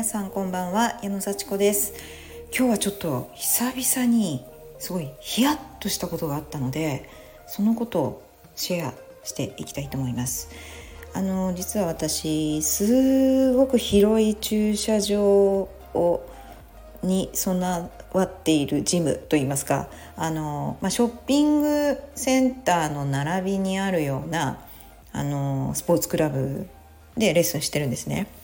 皆さんこんばんは矢野幸子です。今日はちょっと久々にすごいヒヤッとしたことがあったのでそのことをシェアしていきたいと思います。あの実は私すごく広い駐車場をに備わっているジムといいますかあの、まあ、ショッピングセンターの並びにあるようなあのスポーツクラブでレッスンしてるんですね。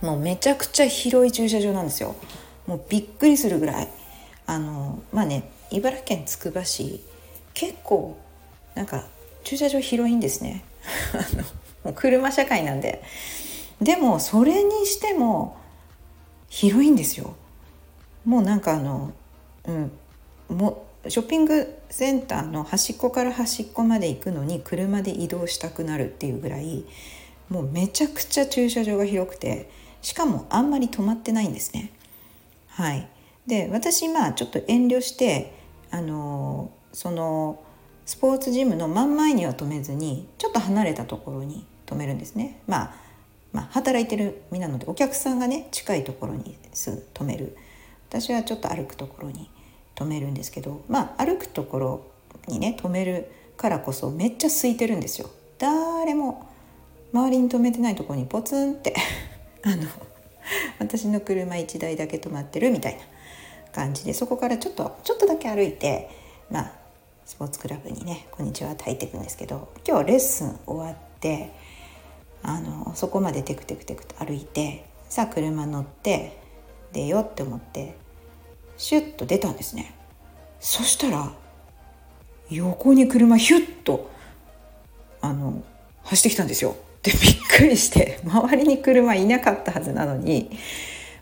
もうめちゃくちゃ広い駐車場なんですよ。もうびっくりするぐらい。あのまあね茨城県つくば市結構なんか駐車場広いんですね。もう車社会なんで。でもそれにしても広いんですよ。もうなんかあのうんもショッピングセンターの端っこから端っこまで行くのに車で移動したくなるっていうぐらいもうめちゃくちゃ駐車場が広くて。しかもあんまり止まってないんですね。はい、で私まあちょっと遠慮してあのそのスポーツジムの真ん前には止めずにちょっと離れたところに止めるんですね。まあ、まあ、働いてる身なのでお客さんがね近いところにすぐ止める私はちょっと歩くところに止めるんですけどまあ歩くところにね止めるからこそめっちゃ空いてるんですよ。誰も周りに止めてないところにポツンってあの私の車1台だけ止まってるみたいな感じでそこからちょっとちょっとだけ歩いてまあスポーツクラブにね「こんにちは」って入っていくんですけど今日レッスン終わってあのそこまでテクテクテクと歩いてさあ車乗って出ようって思ってシュッと出たんですね。そしたら横に車ヒュッとあの走ってきたんですよ。でびっくりして周りに車いなかったはずなのに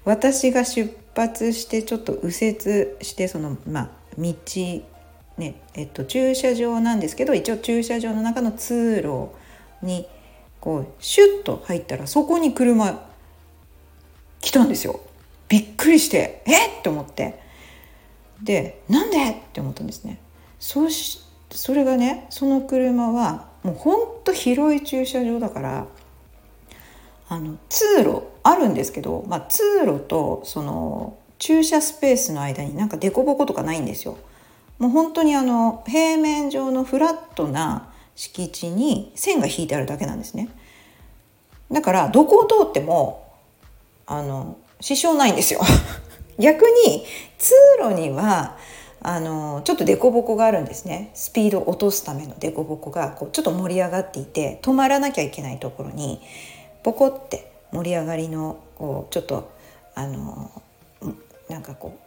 私が出発してちょっと右折してそのまあ道ねえっと駐車場なんですけど一応駐車場の中の通路にこうシュッと入ったらそこに車来たんですよ。びっくりしてえっ？と思ってでなんで？って思ったんですね。そしそれがねその車はもうほんと広い駐車場だからあの通路あるんですけど、まあ、通路とその駐車スペースの間になんか凸凹とかないんですよ。もう本当にあの平面上のフラットな敷地に線が引いてあるだけなんですね。だからどこを通ってもあの支障ないんですよ。逆に通路にはあのちょっと凸凹があるんですねスピードを落とすための凸凹がこうちょっと盛り上がっていて止まらなきゃいけないところにポコって盛り上がりのこうちょっとあのなんかこ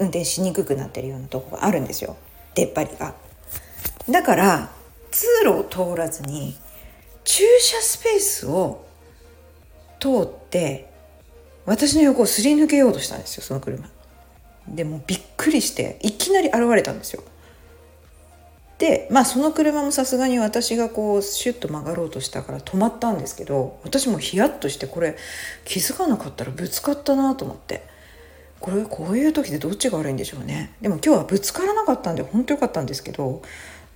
う運転しにくくなってるようなとこがあるんですよ出っ張りが。だから通路を通らずに駐車スペースを通って私の横をすり抜けようとしたんですよその車。でもびっくりしていきなり現れたんですよ。でまあその車もさすがに私がこうシュッと曲がろうとしたから止まったんですけど私もヒヤッとしてこれ気づかなかったらぶつかったなと思ってこれこういう時でどっちが悪いんでしょうねでも今日はぶつからなかったんで本当よかったんですけど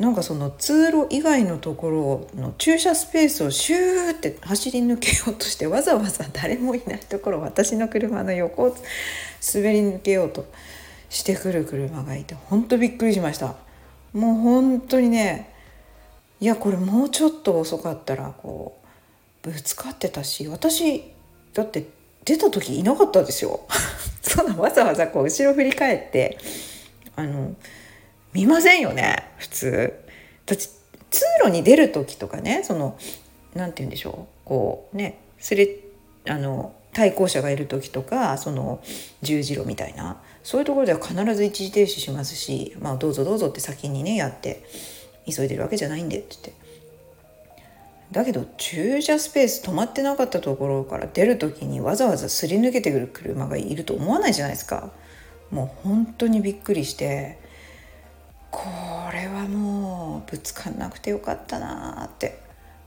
なんかその通路以外のところの駐車スペースをシューって走り抜けようとしてわざわざ誰もいないところ私の車の横を滑り抜けようとしてくる車がいて本当びっくりしました。もう本当にねいやこれもうちょっと遅かったらこうぶつかってたし私だって出た時いなかったですよ。そんなわざわざこう後ろ振り返ってあの見ませんよね普通。だって通路に出る時とかねその何て言うんでしょうこうねすれあの対向車がいる時とかその十字路みたいなそういうところでは必ず一時停止しますし、まあ、どうぞどうぞって先にねやって急いでるわけじゃないんでって言って。だけど駐車スペース止まってなかったところから出る時にわざわざすり抜けてくる車がいると思わないじゃないですか。もう本当にびっくりしてぶつかんなくてよかったなって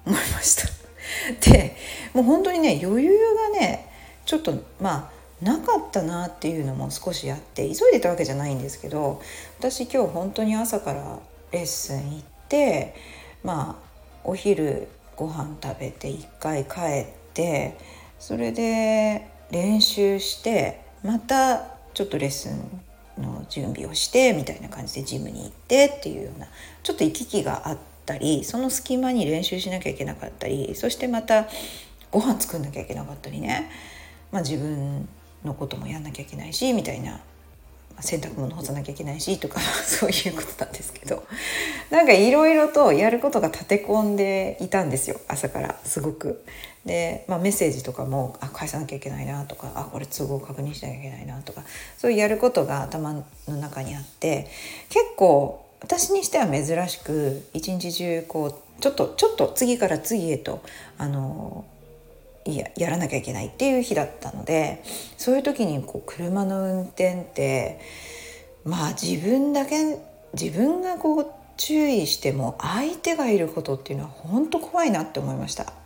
思いました。でもう本当にね余裕がねちょっとまあなかったなっていうのも少しあって急いでたわけじゃないんですけど私今日本当に朝からレッスン行ってまあお昼ご飯食べて一回帰ってそれで練習してまたちょっとレッスンの準備をしてみたいな感じでジムに行ってっていうようなちょっと行き来があったりその隙間に練習しなきゃいけなかったりそしてまたご飯作んなきゃいけなかったりね、まあ、自分のこともやんなきゃいけないしみたいな洗濯物干さなきゃいけないしとか そういうことなんですけど。なんかいろいろとやることが立て込んでいたんですよ朝から。すごく。で、まあ、メッセージとかもあ返さなきゃいけないなとかあこれ都合確認しなきゃいけないなとかそういうやることが頭の中にあって結構私にしては珍しく一日中こうちょっとちょっと次から次へとあのいややらなきゃいけないっていう日だったのでそういう時にこう車の運転ってまあ自分だけ自分がこう注意しても相手がいることっていうのは本当怖いなって思いました。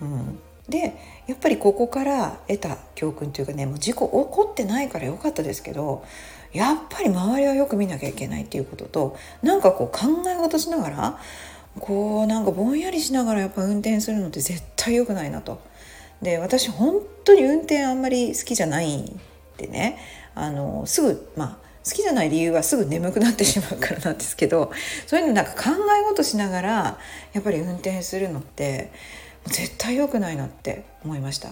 うん、でやっぱりここから得た教訓というかねもう事故起こってないからよかったですけどやっぱり周りはよく見なきゃいけないっていうこととなんかこう考え事しながらこうなんかぼんやりしながらやっぱ運転するのって絶対良くないなと。で私本当に運転あんまり好きじゃないんでねあのすぐまあ好きじゃない理由はすぐ眠くなってしまうからなんですけどそういうのなんか考え事しながらやっぱり運転するのって絶対良くないなって思いました。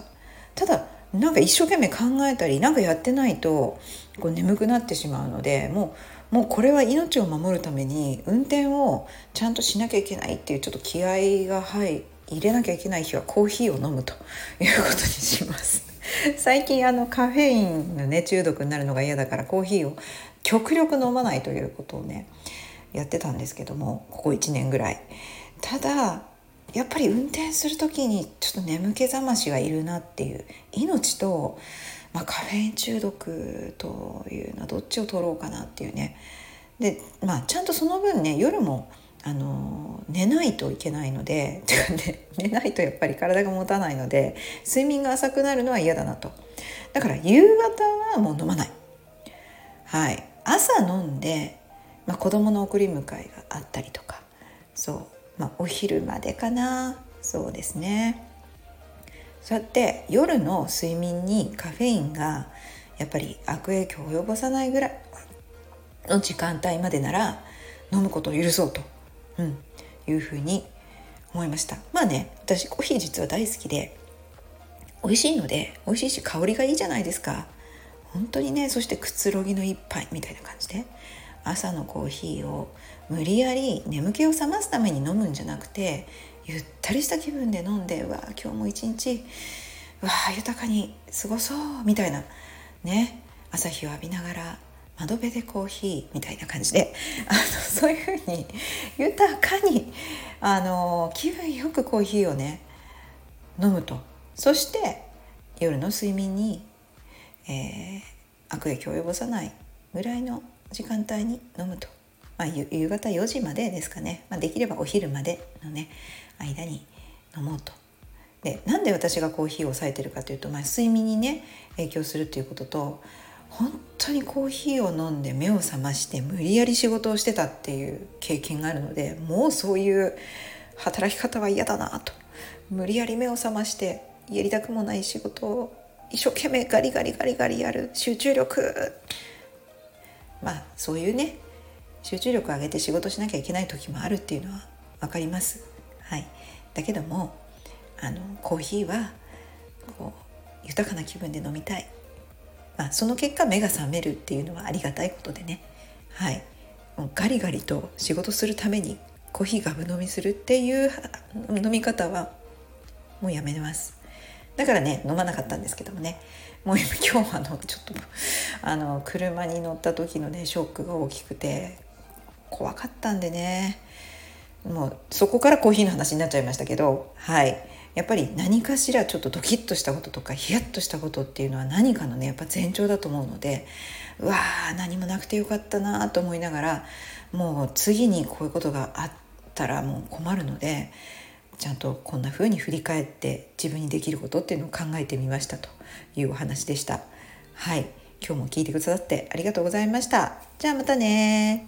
ただなんか一生懸命考えたりなんかやってないとこう眠くなってしまうのでもうもうこれは命を守るために運転をちゃんとしなきゃいけないっていうちょっと気合が入入れなきゃいけない日はコーヒーを飲むと いうことにします。最近あのカフェインのね中毒になるのが嫌だからコーヒーを極力飲まないということをねやってたんですけどもここ1年ぐらい。ただやっぱり運転する時にちょっと眠気覚ましがいるなっていう命と、まあ、カフェイン中毒というのはどっちを取ろうかなっていうね。でまあちゃんとその分ね夜もあの寝ないといけないので ね、寝ないとやっぱり体が持たないので睡眠が浅くなるのは嫌だなと。だから夕方はもう飲まない。はい。朝飲んで、まあ、子供の送り迎えがあったりとか。そう、まあ、お昼までかな。そうですね。そうやって夜の睡眠にカフェインがやっぱり悪影響を及ぼさないぐらいの時間帯までなら飲むことを許そうと。うん、いうふうに思いました。まあね私コーヒー実は大好きで美味しいので美味しいし香りがいいじゃないですか。本当にねそしてくつろぎの一杯みたいな感じで。朝のコーヒーを無理やり眠気を覚ますために飲むんじゃなくてゆったりした気分で飲んでわあ今日も一日わあ豊かに過ごそうみたいなね朝日を浴びながら窓辺でコーヒーみたいな感じであのそういうふうに豊かにあの気分よくコーヒーをね飲むと。そして夜の睡眠に、えー、悪影響を及ぼさないぐらいの時間帯に飲むと、まあ、夕方4時までですかね、まあ、できればお昼までのね間に飲もうと。でなんで私がコーヒーを抑えてるかというと、まあ、睡眠にね影響するということと本当にコーヒーを飲んで目を覚まして無理やり仕事をしてたっていう経験があるのでもうそういう働き方は嫌だなと。無理やり目を覚ましてやりたくもない仕事を一生懸命ガリガリガリガリやる集中力。まあそういうね集中力を上げて仕事しなきゃいけない時もあるっていうのは分かります。はい、だけどもあのコーヒーはこう豊かな気分で飲みたい。まあ、その結果目が覚めるっていうのはありがたいことでね。はい。もうガリガリと仕事するためにコーヒーガブ飲みするっていう飲み方はもうやめます。だからね飲まなかったんですけどもね。もう今日はあのちょっとあの車に乗った時のねショックが大きくて怖かったんでね。もうそこからコーヒーの話になっちゃいましたけどはい。やっぱり何かしらちょっとドキッとしたこととかヒヤッとしたことっていうのは何かのねやっぱ前兆だと思うのでうわー何もなくてよかったなと思いながらもう次にこういうことがあったらもう困るのでちゃんとこんな風に振り返って自分にできることっていうのを考えてみましたというお話でした。はい今日も聞いてくださってありがとうございました。じゃあまたね